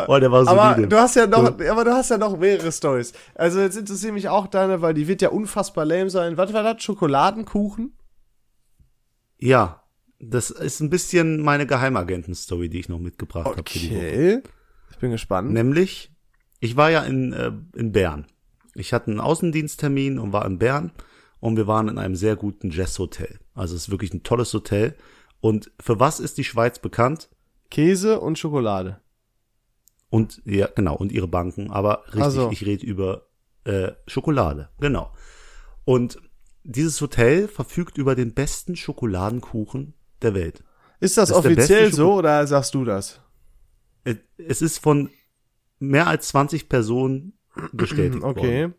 Oh, der war aber solide. du hast ja noch, aber du hast ja noch mehrere Stories. Also jetzt interessiert mich auch deine, weil die wird ja unfassbar lame sein. Was war das? Schokoladenkuchen? Ja, das ist ein bisschen meine Geheimagenten-Story, die ich noch mitgebracht habe die Woche. Okay. Ich bin gespannt. Nämlich, ich war ja in, äh, in Bern. Ich hatte einen Außendiensttermin und war in Bern und wir waren in einem sehr guten Jazzhotel. Also es ist wirklich ein tolles Hotel. Und für was ist die Schweiz bekannt? Käse und Schokolade. Und ja, genau, und ihre Banken, aber richtig, Ach so. ich rede über äh, Schokolade, genau. Und dieses Hotel verfügt über den besten Schokoladenkuchen der Welt. Ist das, Das offiziell so oder sagst du das? Äh, Es ist von mehr als 20 Personen bestätigt worden. Okay.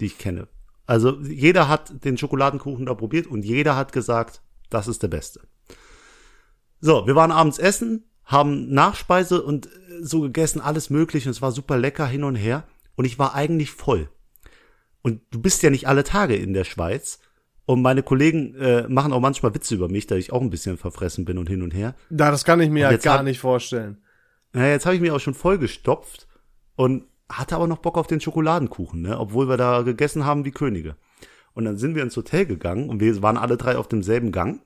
die ich kenne. Also jeder hat den Schokoladenkuchen da probiert und jeder hat gesagt, das ist der beste. So, wir waren abends essen, haben Nachspeise und äh, so gegessen, alles mögliche und es war super lecker hin und her und ich war eigentlich voll. Und du bist ja nicht alle Tage in der Schweiz und meine Kollegen äh, machen auch manchmal Witze über mich, da ich auch ein bisschen verfressen bin und hin und her. Da, das kann ich mir ja gar hat- nicht vorstellen. Naja, jetzt habe ich mir auch schon vollgestopft und hatte aber noch Bock auf den Schokoladenkuchen, ne? obwohl wir da gegessen haben wie Könige. Und dann sind wir ins Hotel gegangen und wir waren alle drei auf demselben Gang.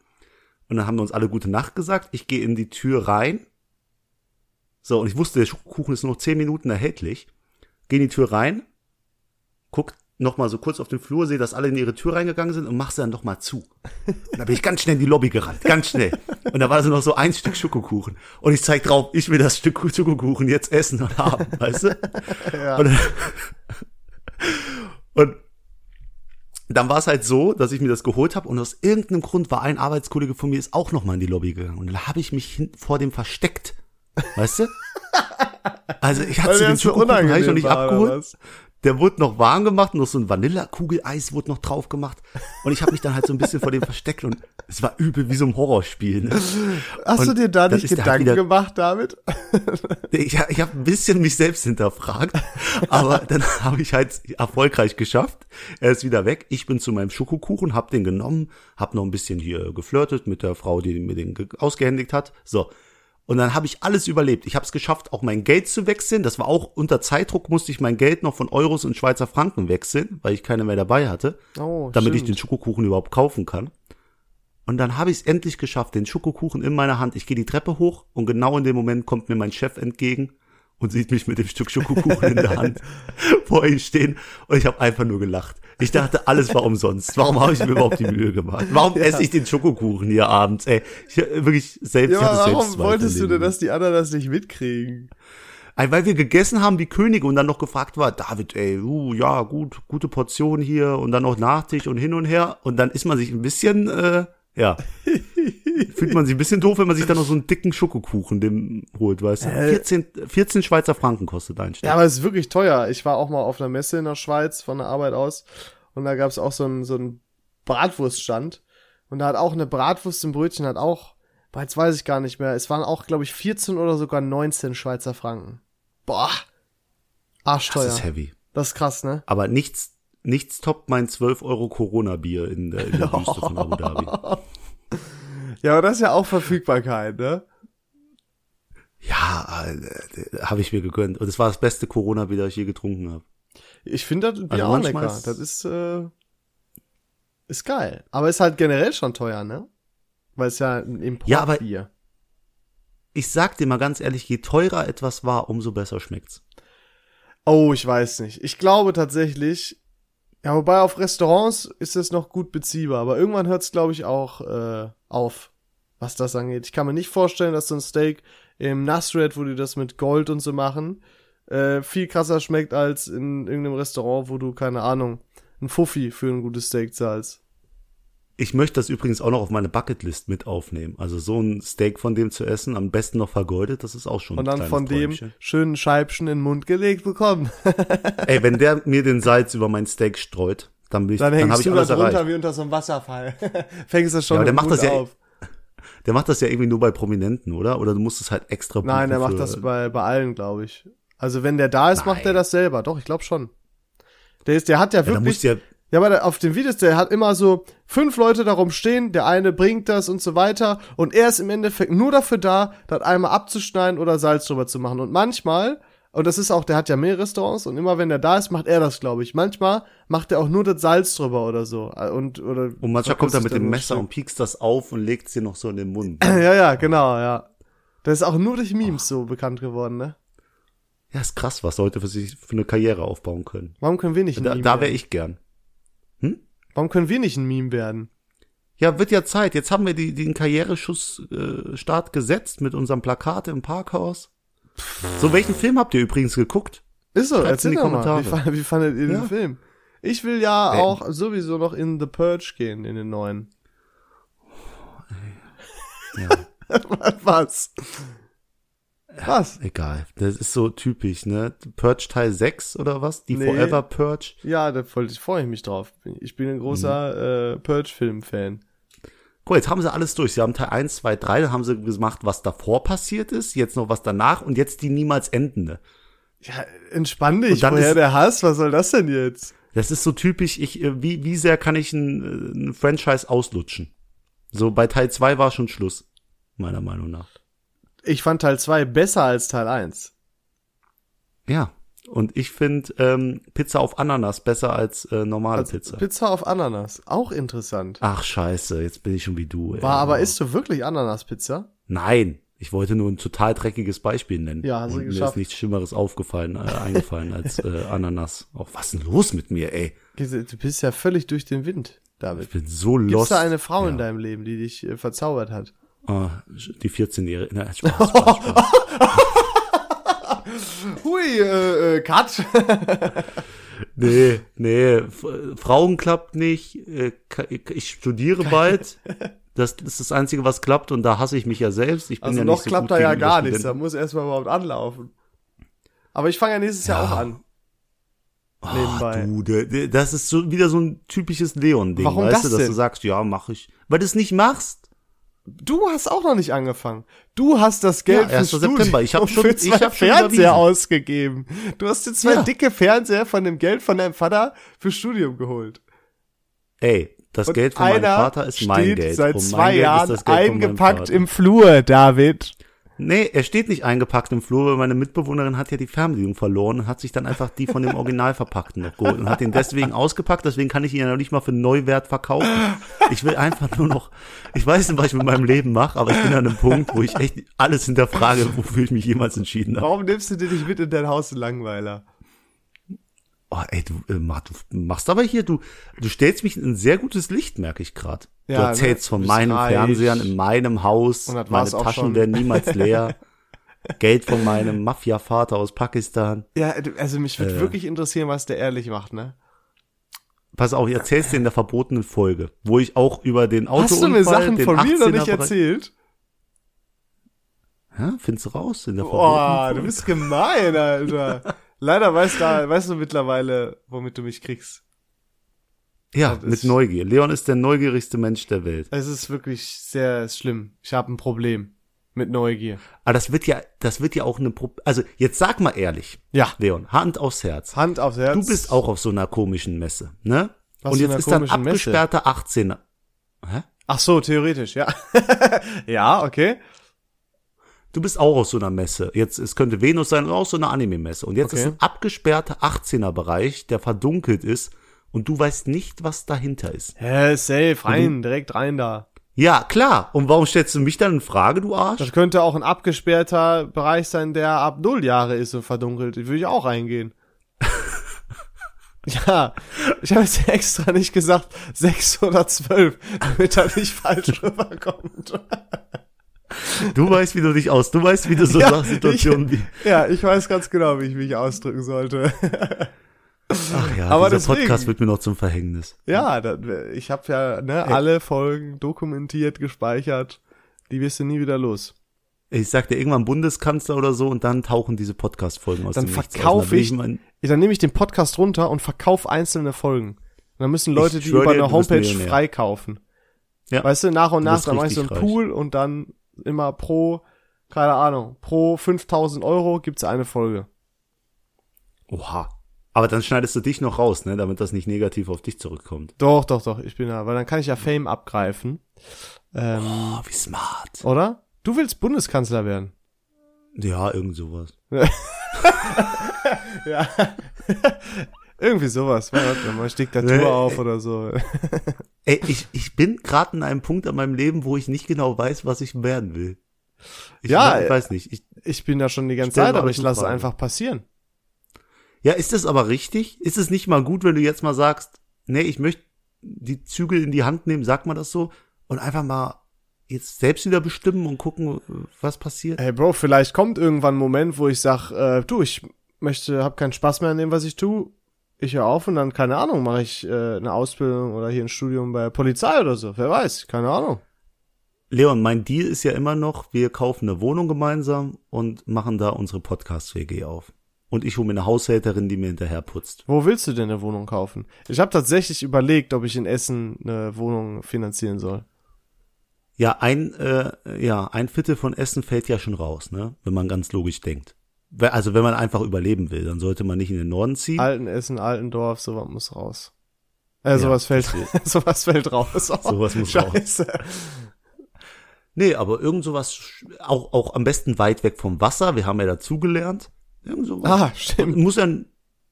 Und dann haben wir uns alle gute Nacht gesagt. Ich gehe in die Tür rein. So, und ich wusste, der Schokokuchen ist nur noch zehn Minuten erhältlich. Gehe in die Tür rein, guck noch mal so kurz auf den Flur, sehe, dass alle in ihre Tür reingegangen sind und mach sie dann noch mal zu. Und da bin ich ganz schnell in die Lobby gerannt, ganz schnell. Und da war so noch so ein Stück Schokokuchen. Und ich zeig drauf, ich will das Stück Schokokuchen jetzt essen und haben, weißt du? Und, dann, und dann war es halt so, dass ich mir das geholt habe und aus irgendeinem Grund war ein Arbeitskollege von mir ist auch noch mal in die Lobby gegangen und dann habe ich mich vor dem versteckt, weißt du? Also ich hatte den so Schokokuchen ich noch nicht abgeholt. Der wurde noch warm gemacht, noch so ein Vanillakugeleis wurde noch drauf gemacht und ich habe mich dann halt so ein bisschen vor dem versteckt und es war übel wie so ein Horrorspiel. Ne? Hast du Und dir da nicht halt Gedanken wieder- gemacht damit? Ich, ich habe ein bisschen mich selbst hinterfragt, aber dann habe ich halt erfolgreich geschafft. Er ist wieder weg. Ich bin zu meinem Schokokuchen, hab den genommen, hab noch ein bisschen hier geflirtet mit der Frau, die mir den ge- ausgehändigt hat. So. Und dann habe ich alles überlebt. Ich habe es geschafft, auch mein Geld zu wechseln. Das war auch unter Zeitdruck, musste ich mein Geld noch von Euros und Schweizer Franken wechseln, weil ich keine mehr dabei hatte, Oh, damit ich stimmt. den Schokokuchen überhaupt kaufen kann. Und dann habe ich es endlich geschafft, den Schokokuchen in meiner Hand. Ich gehe die Treppe hoch und genau in dem Moment kommt mir mein Chef entgegen und sieht mich mit dem Stück Schokokuchen in der Hand vor ihm stehen und ich habe einfach nur gelacht. Ich dachte, alles war umsonst. Warum habe ich mir überhaupt die Mühe gemacht? Warum esse ich den Schokokuchen hier abends? Ey, ich wirklich selbst. Ja, aber warum wolltest du denn, dass die anderen das nicht mitkriegen? Weil wir gegessen haben wie Könige und dann noch gefragt war, David, ey, uh, ja, gut, gute Portion hier und dann noch Nachtisch und hin und her und dann ist man sich ein bisschen, äh, ja, fühlt man sich ein bisschen doof, wenn man sich dann noch so einen dicken Schokokuchen dem holt, weißt du. 14, 14 Schweizer Franken kostet ein Stück. Ja, aber es ist wirklich teuer. Ich war auch mal auf einer Messe in der Schweiz von der Arbeit aus und da gab es auch so einen so einen Bratwurststand und da hat auch eine Bratwurst im Brötchen hat auch, jetzt weiß ich gar nicht mehr, es waren auch, glaube ich, 14 oder sogar 19 Schweizer Franken. Boah, arschteuer. das ist heavy. Das ist krass, ne? Aber nichts, nichts toppt mein 12 Euro Corona-Bier in der, in der Wüste von Abu Dhabi. Ja, aber das ist ja auch Verfügbarkeit, ne? Ja, äh, habe ich mir gegönnt. Und es war das beste Corona-Bier, das ich je getrunken habe. Ich finde das Bier Also auch lecker. ist- Das ist, äh, ist geil. Aber ist halt generell schon teuer, ne? Weil es ja ein Ja, aber- Importbier. Ich sag dir mal ganz ehrlich, je teurer etwas war, umso besser schmeckt's. Oh, ich weiß nicht. Ich glaube tatsächlich, ja, wobei auf Restaurants ist es noch gut beziehbar, aber irgendwann hört es, glaube ich, auch äh, auf, was das angeht. Ich kann mir nicht vorstellen, dass so ein Steak im Nasred, wo die das mit Gold und so machen, äh, viel krasser schmeckt als in irgendeinem Restaurant, wo du, keine Ahnung, ein Fuffi für ein gutes Steak zahlst. Ich möchte das übrigens auch noch auf meine Bucketlist mit aufnehmen. Also so ein Steak von dem zu essen, am besten noch vergoldet, das ist auch schon Und dann von dem Träumchen. schönen Scheibchen in den Mund gelegt bekommen. Ey, wenn der mir den Salz über mein Steak streut, dann bin ich, Dann dann, hängst ich du da drunter erreicht. wie unter so einem Wasserfall. Fängst du schon Ja, der macht Mund das ja- auf. Der macht das ja irgendwie nur bei Prominenten, oder? Oder du musst es halt extra Nein, der macht das bei, bei allen, glaube ich. Also wenn der da ist, macht er Nein. das selber. Doch, ich glaube schon. Der ist, der hat ja Ja, wirklich. ja, Ja, aber auf den Videos, der hat immer so fünf Leute darum stehen, der eine bringt das und so weiter und er ist im Endeffekt nur dafür da, das einmal abzuschneiden oder Salz drüber zu machen. Und manchmal, und das ist auch, der hat ja mehr Restaurants und immer wenn der da ist, macht er das, glaube ich. Manchmal macht er auch nur das Salz drüber oder so. Und, oder und manchmal kommt er mit dem Messer und piekst das auf und legt es dir noch so in den Mund. Ja, ja, genau, ja. Das ist auch nur durch Memes so bekannt geworden, ne? Ja, ist krass, was Leute für sich für eine Karriere aufbauen können. Warum können wir nicht Da, da wäre ich gern. Warum können wir nicht ein Meme werden? Ja, wird ja Zeit. Jetzt haben wir die, den Karriereschuss äh, Start gesetzt mit unserem Plakat im Parkhaus. So, welchen Film habt ihr übrigens geguckt? Ist so, Schreibt's in erzähl die doch mal. Kommentare. Wie, wie fandet ihr Ja. den Film? Ich will ja Ey. auch sowieso noch in The Purge gehen, in den neuen. Ja, Was? Was? egal. Das ist so typisch, ne? Purge Teil 6 oder was? Die Nee. Forever Purge. Ja, da freue ich mich drauf. Ich bin ein großer äh, Purge-Film-Fan. Guck, jetzt haben sie alles durch. Sie haben Teil 1, 2, 3, dann haben sie gemacht, was davor passiert ist, jetzt noch was danach und jetzt die niemals endende. Ja, entspann dich. Woher ist- der Hass? Was soll das denn jetzt? Das ist so typisch, ich, äh, wie, wie sehr kann ich ein, äh, ein Franchise auslutschen? So, bei Teil 2 war schon Schluss. Meiner Meinung nach. Ich fand Teil 2 besser als Teil 1. Ja. Und ich finde ähm, Pizza auf Ananas besser als äh, normale Also Pizza. Pizza auf Ananas. Auch interessant. Ach scheiße, jetzt bin ich schon wie du. Ey. War aber, isst du wirklich Ananas-Pizza? Nein, ich wollte nur ein total dreckiges Beispiel nennen. Ja, hast du Und mir geschafft. ist nichts Schlimmeres aufgefallen, äh, eingefallen als äh, Ananas. Auch was ist denn los mit mir, ey? Du bist ja völlig durch den Wind, David. Ich bin so Gibt's lost. da eine Frau ja. in deinem Leben, die dich äh, verzaubert hat? Ah, die 14-Jährige. Na, Spaß, Spaß, Spaß. Hui, äh, äh, Cut. Nee, nee, Frauen klappt nicht. äh, Ich studiere bald. Das ist das Einzige, was klappt und da hasse ich mich ja selbst. Ich bin Also ja noch nicht so klappt da ja gar nichts, da muss erstmal überhaupt anlaufen. Aber ich fange ja nächstes Jahr Ja. auch an. Ah, nebenbei. du, das ist so wieder so ein typisches Leon-Ding, weißt das du, dass denn? du sagst, ja, mach ich. Weil du es nicht machst. Du hast auch noch nicht angefangen. Du hast das Geld Ja, fürs 1. September. Ich hab Studium schon- für zwei ich hab Fernseher ausgegeben. Du hast dir zwei Ja. dicke Fernseher von dem Geld von deinem Vater fürs Studium geholt. Ey, das Und Geld von meinem Vater ist mein Geld. seit zwei Geld Jahren ist das Geld von meinem eingepackt im Flur, David. Nee, er steht nicht eingepackt im Flur, weil meine Mitbewohnerin hat ja die Fernbedienung verloren und hat sich dann einfach die von dem Original verpackten noch geholt und hat den deswegen ausgepackt, deswegen kann ich ihn ja noch nicht mal für Neuwert verkaufen. Ich will einfach nur noch, ich weiß nicht, was ich mit meinem Leben mache, aber ich bin an einem Punkt, wo ich echt alles hinterfrage, wofür ich mich jemals entschieden habe. Warum nimmst du dir nicht mit in dein Haus, Langweiler? Oh, ey, du, äh, du machst aber hier, du, du stellst mich in ein sehr gutes Licht, merke ich gerade. Du Ja, erzählst ne? von meinen reich. Fernsehern in meinem Haus, meine Taschen werden niemals leer. Geld von meinem Mafia-Vater aus Pakistan. Ja, also mich würde Äh. wirklich interessieren, was der ehrlich macht, ne? Pass auf, ich erzähl's dir in der verbotenen Folge, wo ich auch über den Autounfall, Hast du mir Sachen von mir noch 18er nicht erzählt? Ja, findest du raus in der verbotenen Boah, Folge. du bist gemein, Alter. Leider weißt du, weißt du mittlerweile, womit du mich kriegst. Ja, das mit ist- Neugier. Leon ist der neugierigste Mensch der Welt. Es ist wirklich sehr schlimm. Ich habe ein Problem mit Neugier. Aber das wird ja, das wird ja auch eine, Pro also jetzt sag mal ehrlich, Ja, Leon, Hand aufs Herz. Hand aufs Herz. Du bist auch auf so einer komischen Messe, ne? Was Und jetzt ist dann komischen Messe? abgesperrter 18er. Hä? Ach so, theoretisch, ja. ja, okay. Du bist auch aus so einer Messe. Jetzt, es könnte Venus sein oder auch so eine Anime-Messe. Und jetzt Okay. ist ein abgesperrter 18er-Bereich, der verdunkelt ist und du weißt nicht, was dahinter ist. Hä, safe, rein, direkt rein da. Ja, klar. Und warum stellst du mich dann in Frage, du Arsch? Das könnte auch ein abgesperrter Bereich sein, der ab null Jahre ist und verdunkelt. Würde ich auch reingehen. ja, ich habe jetzt extra nicht gesagt sechs oder zwölf, damit er nicht falsch rüberkommt. Du weißt, wie du dich aus. Du weißt, wie du so Ja, Situationen wie. ja, ich weiß ganz genau, wie ich mich ausdrücken sollte. Ach ja, Aber dieser deswegen- Podcast wird mir noch zum Verhängnis. ja, das, ich habe ja ne, alle Folgen dokumentiert, gespeichert. Die wirst du nie wieder los. Ich sag dir irgendwann Bundeskanzler oder so und dann tauchen diese Podcast-Folgen aus Dann dem Nichts verkauf aus. Dann ich- Dann nehme ich den Podcast runter und verkauf einzelne Folgen. Und dann müssen Leute Ich die über dir, eine Homepage freikaufen. Ja. Weißt du, nach und nach, dann mache ich so einen reich. Pool und dann immer pro, keine Ahnung, pro 5000 Euro gibt's eine Folge. Oha. Aber dann schneidest du dich noch raus, ne, damit das nicht negativ auf dich zurückkommt. Doch, doch, doch, ich bin da, weil dann kann ich ja Fame abgreifen. Ähm, Oh, wie smart. Oder? Du willst Bundeskanzler werden. Ja, irgend sowas. Ja. Irgendwie sowas. Man hört mal Diktatur auf oder so. Ey, ich, ich bin gerade an einem Punkt an meinem Leben, wo ich nicht genau weiß, was ich werden will. Ich Ja, weiß, ich weiß nicht. Ich, Ich bin da schon die ganze Zeit, aber ich lasse es Fragen. einfach passieren. Ja, ist das aber richtig? Ist es nicht mal gut, wenn du jetzt mal sagst, nee, ich möchte die Zügel in die Hand nehmen, sagt man das so, und einfach mal jetzt selbst wieder bestimmen und gucken, was passiert? Hey Bro, vielleicht kommt irgendwann ein Moment, wo ich sag, äh, du, ich möchte, hab keinen Spaß mehr an dem, was ich tu. Ich höre auf und dann, keine Ahnung, mache ich äh, eine Ausbildung oder hier ein Studium bei der Polizei oder so. Wer weiß, keine Ahnung. Leon, mein Deal ist ja immer noch, wir kaufen eine Wohnung gemeinsam und machen da unsere Podcast-WG auf. Und ich hole mir eine Haushälterin, die mir hinterher putzt. Wo willst du denn eine Wohnung kaufen? Ich habe tatsächlich überlegt, ob ich in Essen eine Wohnung finanzieren soll. Ja, ein, äh, ja, ein Viertel von Essen fällt ja schon raus, ne? Wenn man ganz logisch denkt. Also wenn man einfach überleben will, dann sollte man nicht in den Norden ziehen. Alten Essen, Altendorf, sowas muss raus. Äh, sowas fällt, sowas fällt raus. Oh, Sowas muss raus. Scheiße. Nee, aber irgend sowas, auch, auch am besten weit weg vom Wasser, wir haben ja dazugelernt. Irgend sowas. Ah, stimmt. Muss ja,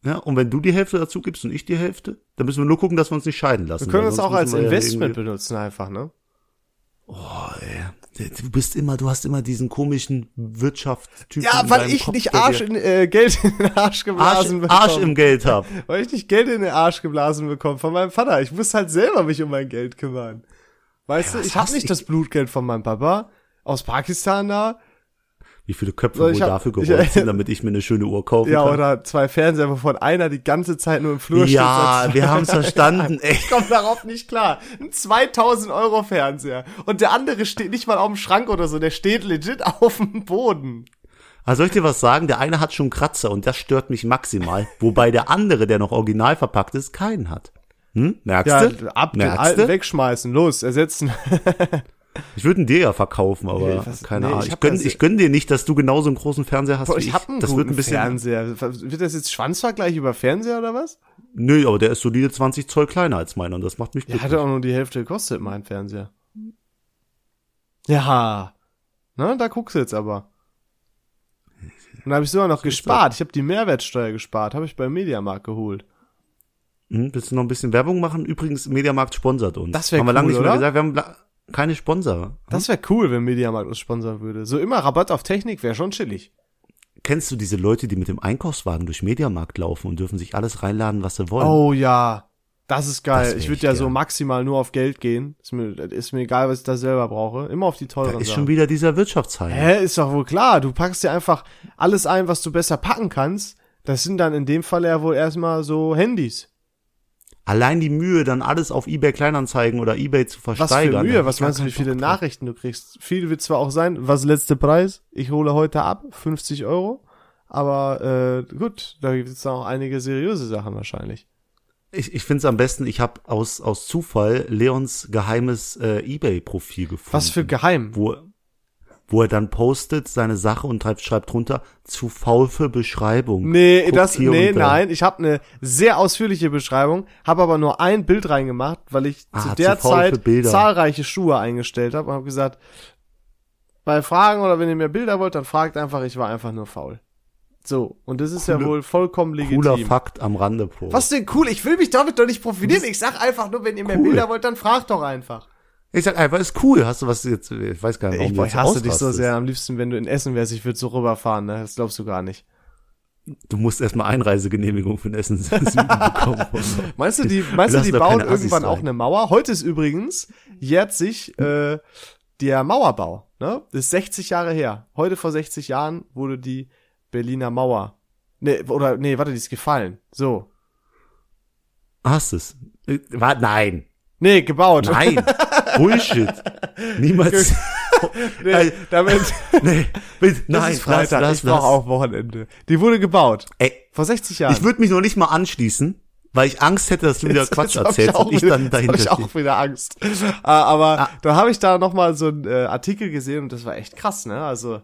ja, und wenn du die Hälfte dazu gibst und ich die Hälfte, dann müssen wir nur gucken, dass wir uns nicht scheiden lassen. Wir können sonst auch als ja Investment irgendwie- benutzen einfach, ne? Oh, ey. Du bist immer, du hast immer diesen komischen Wirtschaftstypen. Ja, weil ich Kopf, nicht Arsch in, äh, Geld in den Arsch Arsch, geblasen bekomme. Arsch im Geld hab. weil ich nicht Geld in den Arsch geblasen bekomme von meinem Vater. Ich muss halt selber mich um mein Geld kümmern. Weißt Ja, du, ich hast nicht ich- das Blutgeld von meinem Papa aus Pakistan da. Wie viele Köpfe So, ich wohl hab- dafür gerollt sind, damit ich mir eine schöne Uhr kaufen Ja, kann? oder zwei Fernseher, wovon einer die ganze Zeit nur im Flur ja, steht. wir haben's verstanden. Ey. Ich komme darauf nicht klar. Ein 2000 Euro Fernseher. Und der andere steht nicht mal auf dem Schrank oder so. Der steht legit auf dem Boden. Also soll ich dir was sagen? Der eine hat schon Kratzer und das stört mich maximal, wobei der andere, der noch original verpackt ist, keinen hat. Hm? Merkst Ja, du? ab den Merkst alten du? wegschmeißen. Los, ersetzen. Ich würde ihn dir ja verkaufen, aber Nee, was- keine nee, Ahnung. ich Ich, gönn, ich gönn dir nicht, dass du genauso einen großen Fernseher hast Boah, wie ich hab einen das wird ein bisschen. Fernseher. Wird das jetzt Schwanzvergleich über Fernseher oder was? Nö, aber der ist solide 20 Zoll kleiner als meiner und das macht mich Der glücklich. hatte auch nur die Hälfte gekostet, mein Fernseher. Ja. Na, da guckst du jetzt aber. Und da habe ich sogar noch gespart. Ich habe die Mehrwertsteuer gespart. Habe ich beim Mediamarkt geholt. Hm, willst du noch ein bisschen Werbung machen? Übrigens, Mediamarkt sponsert uns. Das wär Haben wir lange cool, nicht mehr oder? gesagt. Wir haben keine Sponsor. Das wäre cool, wenn Mediamarkt uns sponsern würde. So immer Rabatt auf Technik wäre schon chillig. Kennst du diese Leute, die mit dem Einkaufswagen durch Mediamarkt laufen und dürfen sich alles reinladen, was sie wollen? Oh ja. Das ist geil. Das ich würde ja so gern. maximal nur auf Geld gehen. Ist mir, ist mir egal, was ich da selber brauche. Immer auf die da teuren ist Sachen. schon wieder dieser Wirtschaftsheim. Hä, ist doch wohl klar. Du packst dir einfach alles ein, was du besser packen kannst. Das sind dann in dem Fall ja wohl erstmal so Handys. Allein die Mühe, dann alles auf eBay Kleinanzeigen oder eBay zu Was versteigern. für da Mühe, was meinst du, wie viele drauf. Nachrichten du kriegst? Viel wird zwar auch sein, was letzte Preis? Ich hole heute ab, 50 Euro. Aber äh, gut, da gibt es auch einige seriöse Sachen wahrscheinlich. Ich, ich finde es am besten, ich habe aus, aus Zufall Leons geheimes äh, Ebay-Profil gefunden. Was für geheim. wo, wo er dann postet seine Sache und schreibt, drunter, zu faul für Beschreibung. Nee, Guckt das, nee, nein. Ich habe eine sehr ausführliche Beschreibung, habe aber nur ein Bild reingemacht, weil ich Ah, zu zu der für Zeit zahlreiche Schuhe eingestellt habe und habe gesagt, bei Fragen oder wenn ihr mir Bilder wollt, dann fragt einfach, ich war einfach nur faul. So, und das ist ja Coole- wohl vollkommen legitim. Cooler Fakt am Rande, Pro. Was denn cool? Ich will mich damit doch nicht profilieren. Ich sag einfach nur, wenn ihr mir Cool. Bilder wollt, dann fragt doch einfach. Ich sag einfach, ist cool. Hast du was jetzt, ich weiß gar nicht, warum Ich, du jetzt ich hasse dich so sehr. Am liebsten, wenn du in Essen wärst, ich würde so rüberfahren, ne? Das glaubst du gar nicht. Du musst erstmal Einreisegenehmigung für den Essen bekommen. Meinst du, die, meinst du, die bauen irgendwann auch eine Mauer? Heute ist übrigens, jährt sich äh, der Mauerbau. Ne? Das ist 60 Jahre her. Heute vor 60 Jahren wurde die Berliner Mauer. Nee, oder, nee, warte, die ist gefallen. So. Hast es? Äh, War, nein. Nee, gebaut. Nein. Bullshit. Niemals. nee, damit, nee. Bitte, das nein, ist Freitag. lass, ich brauche auch Wochenende. Die wurde gebaut. Ey, Vor 60 Jahren. ich würde mich noch nicht mal anschließen, weil ich Angst hätte, dass du wieder Jetzt- Quatsch jetzt erzählst auch und ich wieder- dann jetzt dahinter hab ich auch wieder Angst. Äh, aber Ah. da habe ich da noch mal so einen äh, Artikel gesehen und das war echt krass, ne? Also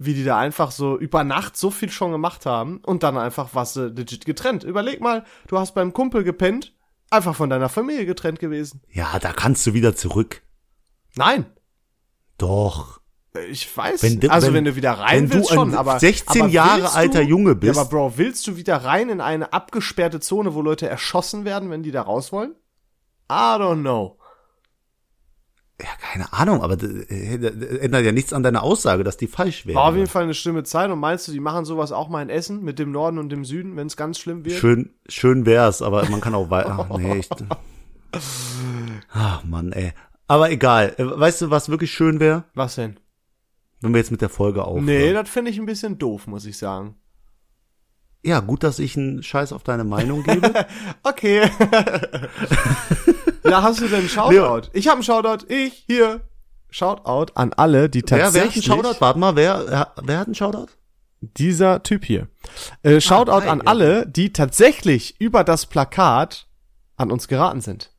wie die da einfach so über Nacht so viel schon gemacht haben und dann einfach was äh, legit getrennt. Überleg mal, du hast beim Kumpel gepennt, einfach von deiner Familie getrennt gewesen. Ja, da kannst du wieder zurück. Nein, Doch. ich weiß. Wenn du- also wenn- wenn, du wieder rein wenn du willst ein schon, aber 16 aber Jahre willst alter Junge bist- Ja, aber Bro, willst du wieder rein in eine abgesperrte Zone, wo Leute erschossen werden, wenn die da raus wollen? I don't know. Ja, keine Ahnung, aber das, äh, das ändert ja nichts an deiner Aussage, dass die falsch wäre. War auf jeden Fall eine schlimme Zeit und meinst du, die machen sowas auch mal in Essen mit dem Norden und dem Süden, wenn es ganz schlimm wird? Schön, schön wär's, aber man kann auch weiter. Ach, nee, ich, ach Mann, ey. Aber egal. Äh, Weißt du, was wirklich schön wäre, Was denn? wenn wir jetzt mit der Folge aufhören? Nee, das finde ich ein bisschen doof, muss ich sagen. Ja, gut, dass ich einen Scheiß auf deine Meinung gebe. Okay. ja, hast du denn einen Shoutout? Ich habe einen Shoutout. Ich hier. Shoutout an alle, die wer, wer hat einen tatsächlich. Shoutout? Warte mal, wer, wer hat einen Shoutout? Dieser Typ hier. Äh, Shoutout Ah, an alle, die tatsächlich über das Plakat an uns geraten sind.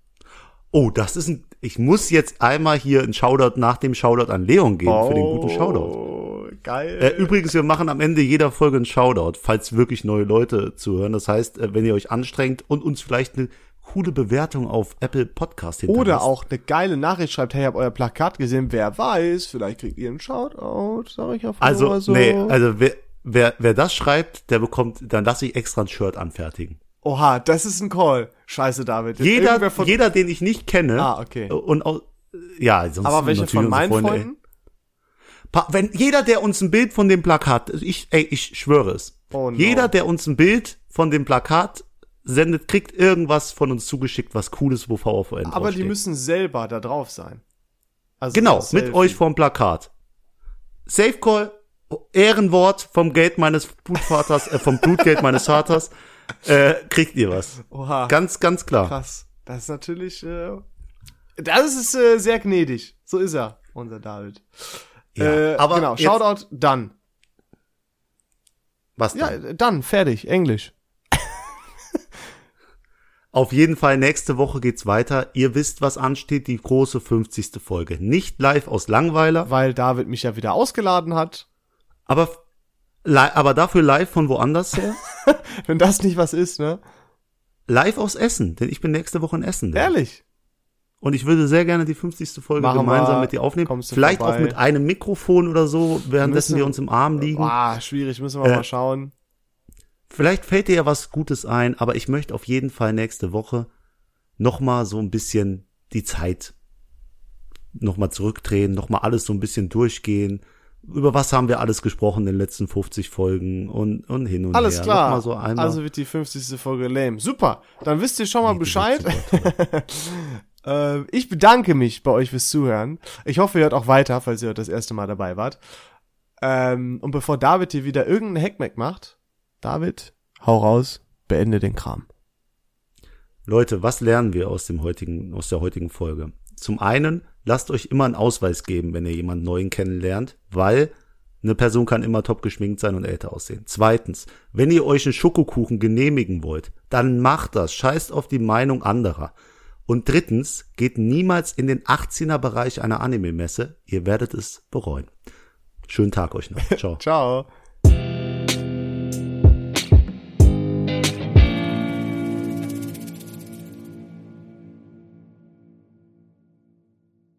Oh, das ist ein, ich muss jetzt einmal hier einen Shoutout nach dem Shoutout an Leon geben für den guten Shoutout. Oh, geil. Äh, übrigens, wir machen am Ende jeder Folge einen Shoutout, falls wirklich neue Leute zuhören. Das heißt, äh, wenn ihr euch anstrengt und uns vielleicht eine coole Bewertung auf Apple Podcast hinterlasst. Oder auch eine geile Nachricht schreibt, hey, hab euer Plakat gesehen, wer weiß, vielleicht kriegt ihr einen Shoutout, sag ich auf Also, so. nee, also wer, wer, wer das schreibt, der bekommt, dann lasse ich extra ein Shirt anfertigen. Oha, das ist ein Call. Scheiße, David. Jeder, von, jeder, den ich nicht kenne. Ah, okay. Und auch, ja, sonst aber welche von meinen unsere Freunden? ey. Wenn jeder, der uns ein Bild von dem Plakat, ich, ey, ich schwöre es. Oh no. Jeder, der uns ein Bild von dem Plakat sendet, kriegt irgendwas von uns zugeschickt, was cooles, wo VVN Aber die draufsteht. müssen selber da drauf sein. Also Genau, mit euch vorm Plakat. Safe Call, Ehrenwort vom Geld meines Blutvaters, äh, vom Blutgeld meines Vaters, äh, kriegt ihr was. Oha, Ganz, ganz klar. krass. Das ist natürlich, äh, das ist äh, sehr gnädig. So ist er, unser David. Ja, äh, aber genau, Shoutout, dann. Was Ja, dann? äh, dann, fertig, Englisch. Auf jeden Fall, nächste Woche geht's weiter. Ihr wisst, was ansteht, die große 50. Folge. Nicht live aus Langweiler, Weil David mich ja wieder ausgeladen hat. aber, aber dafür live von woanders her. Wenn das nicht was ist, ne? live aus Essen, denn ich bin nächste Woche in Essen. da. Ehrlich. Und ich würde sehr gerne die 50. Folge Machen gemeinsam wir. mit dir aufnehmen. Vielleicht vorbei. auch mit einem Mikrofon oder so, währenddessen Müssen- wir uns im Arm liegen. Ah, schwierig, müssen wir Äh, mal schauen. Vielleicht fällt dir ja was Gutes ein, aber ich möchte auf jeden Fall nächste Woche noch mal so ein bisschen die Zeit noch mal zurückdrehen, noch mal alles so ein bisschen durchgehen. Über was haben wir alles gesprochen in den letzten 50 Folgen und, und hin und Alles her. klar. Noch mal so einmal. Also wird die 50. Folge lame. Super. Dann wisst ihr schon mal Nee, Bescheid. äh, ich bedanke mich bei euch fürs Zuhören. Ich hoffe, ihr hört auch weiter, falls ihr das erste Mal dabei wart. Ähm, und bevor David hier wieder irgendeinen Hackmack macht, David, hau raus, beende den Kram. Leute, was lernen wir aus dem heutigen, aus der heutigen Folge? Zum einen, lasst euch immer einen Ausweis geben, wenn ihr jemanden neuen kennenlernt, weil eine Person kann immer top geschminkt sein und älter aussehen. Zweitens, wenn ihr euch einen Schokokuchen genehmigen wollt, dann macht das. Scheißt auf die Meinung anderer. Und drittens, geht niemals in den 18er Bereich einer Anime-Messe. Ihr werdet es bereuen. Schönen Tag euch noch. Ciao. Ciao.